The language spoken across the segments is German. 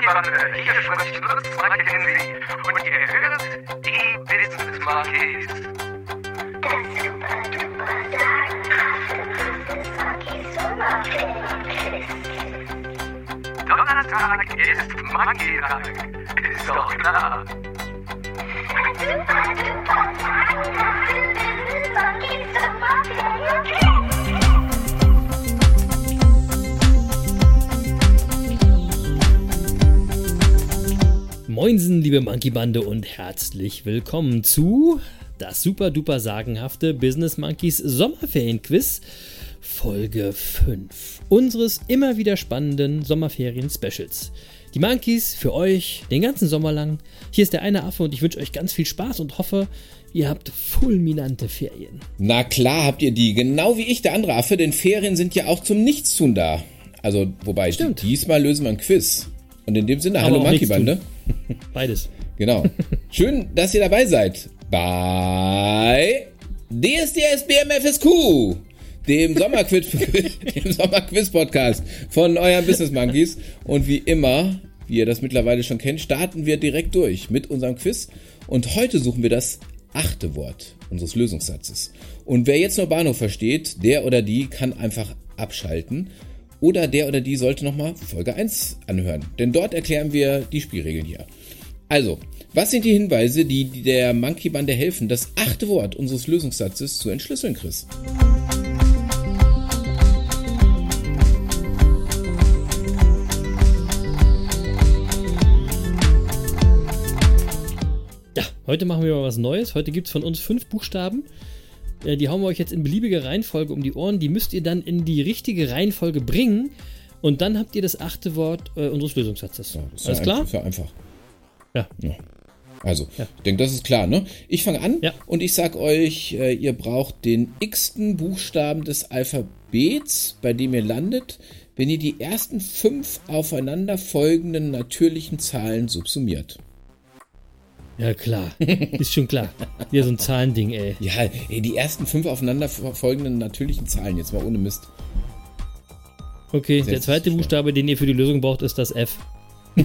Monkey-Bande, hier spricht Lutz Mackenzie und ihr hört die Business super Sommerferienquiz. Donnerstag ist Monkey-Tag, ist doch klar. Super duper sagenhafte Business Monkeys Moinsen, liebe Monkey Bande und herzlich willkommen zu das super duper sagenhafte Business Monkeys Sommerferienquiz Folge 5 unseres immer wieder spannenden Sommerferien-Specials. Die Monkeys für euch den ganzen Sommer lang. Hier ist der eine Affe und ich wünsche euch ganz viel Spaß und hoffe, ihr habt fulminante Ferien. Na klar habt ihr die, genau wie ich, der andere Affe, denn Ferien sind ja auch zum Nichtstun da. Also, wobei, Stimmt. diesmal lösen wir ein Quiz. Und in dem Sinne, Aber hallo Monkey Bande. Beides. Genau. Schön, dass ihr dabei seid bei DSDS BMFSQ, dem Sommerquiz, dem Sommerquiz-Podcast von euren Business Monkeys. Und wie immer, wie ihr das mittlerweile schon kennt, starten wir direkt durch mit unserem Quiz. Und heute suchen wir das achte Wort unseres Lösungssatzes. Und wer jetzt nur Bahnhof versteht, der oder die kann einfach abschalten. Oder der oder die sollte nochmal Folge 1 anhören. Denn dort erklären wir die Spielregeln hier. Also, was sind die Hinweise, die der Monkey-Bande helfen, das achte Wort unseres Lösungssatzes zu entschlüsseln, Chris? Ja, heute machen wir mal was Neues. Heute gibt es von uns fünf Buchstaben. Äh, Die hauen wir euch jetzt in beliebiger Reihenfolge um die Ohren. Die müsst ihr dann in die richtige Reihenfolge bringen. Und dann habt ihr das achte Wort äh, unseres Lösungssatzes. Ist Alles ja klar? Ist ja einfach. Ja. Also, Ja. ich denke, das ist klar, ne? Ich fange an Ja. und ich sag euch, äh, ihr braucht den x-ten Buchstaben des Alphabets, bei dem ihr landet, wenn ihr die ersten fünf aufeinander folgenden natürlichen Zahlen subsumiert. Ja, klar. Ist schon klar. Hier so ein Zahlending, ey. Ja, ey, die ersten fünf aufeinander folgenden natürlichen Zahlen, jetzt mal ohne Mist. Okay, der zweite Buchstabe, den ihr für die Lösung braucht, ist das F.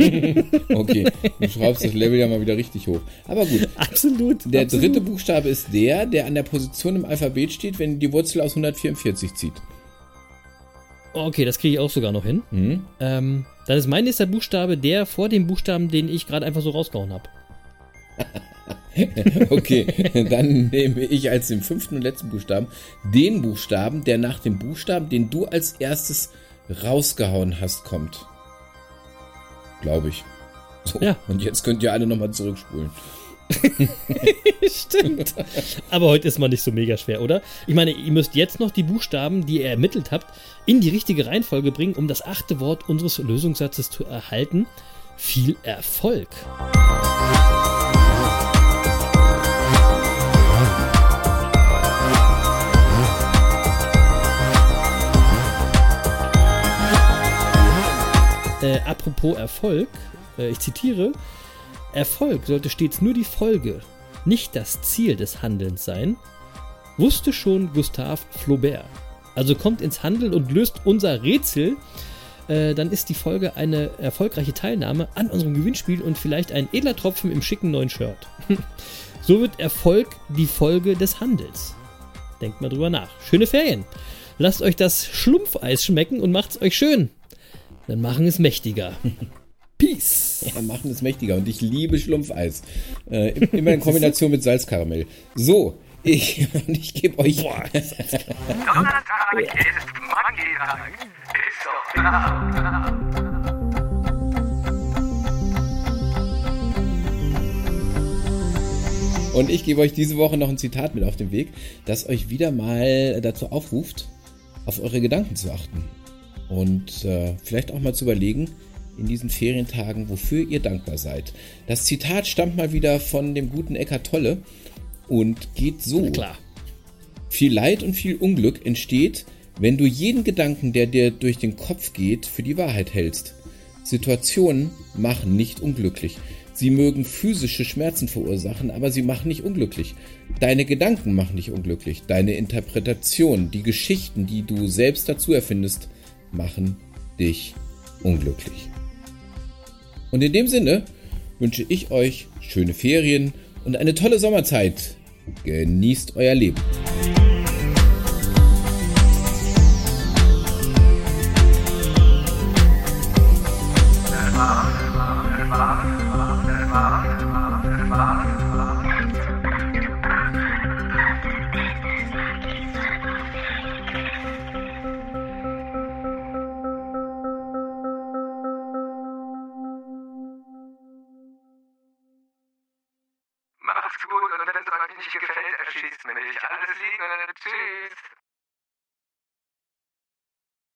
Okay, du schraubst das Level ja mal wieder richtig hoch. Aber gut, Absolut. der absolut. dritte Buchstabe ist der, der an der Position im Alphabet steht, wenn die Wurzel aus 144 zieht. Okay, das kriege ich auch sogar noch hin. Hm? Ähm, dann ist mein nächster Buchstabe der vor dem Buchstaben, den ich gerade einfach so rausgehauen habe. Okay, dann nehme ich als den fünften und letzten Buchstaben den Buchstaben, der nach dem Buchstaben, den du als erstes rausgehauen hast, kommt. Glaube ich. So, Ja. und jetzt könnt ihr alle nochmal zurückspulen. Stimmt. Aber heute ist mal nicht so mega schwer, oder? Ich meine, ihr müsst jetzt noch die Buchstaben, die ihr ermittelt habt, in die richtige Reihenfolge bringen, um das achte Wort unseres Lösungssatzes zu erhalten. Viel Erfolg! Äh, apropos Erfolg, äh, ich zitiere, Erfolg sollte stets nur die Folge, nicht das Ziel des Handelns sein, wusste schon Gustave Flaubert. Also kommt ins Handeln und löst unser Rätsel, äh, dann ist die Folge eine erfolgreiche Teilnahme an unserem Gewinnspiel und vielleicht ein edler Tropfen im schicken neuen Shirt. so wird Erfolg die Folge des Handels. Denkt mal drüber nach. Schöne Ferien. Lasst euch das Schlumpfeis schmecken und macht's euch schön. Dann machen es mächtiger. Peace. Ja, machen es mächtiger und ich liebe Schlumpfeis. Äh, immer in Kombination mit Salzkaramell. So, ich, und ich gebe euch. Klar. Und ich gebe euch diese Woche noch ein Zitat mit auf den Weg, das euch wieder mal dazu aufruft, auf eure Gedanken zu achten. Und äh, vielleicht auch mal zu überlegen, in diesen Ferientagen, wofür ihr dankbar seid. Das Zitat stammt mal wieder von dem guten Eckart Tolle und geht so. Klar. Viel Leid und viel Unglück entsteht, wenn du jeden Gedanken, der dir durch den Kopf geht, für die Wahrheit hältst. Situationen machen nicht unglücklich. Sie mögen physische Schmerzen verursachen, aber sie machen nicht unglücklich. Deine Gedanken machen dich unglücklich. Deine Interpretation, die Geschichten, die du selbst dazu erfindest, machen dich unglücklich. Und in dem Sinne wünsche ich euch schöne Ferien und eine tolle Sommerzeit. Genießt euer Leben. Nicht gefällt, erschießt mich. Alles Liebe. Tschüss.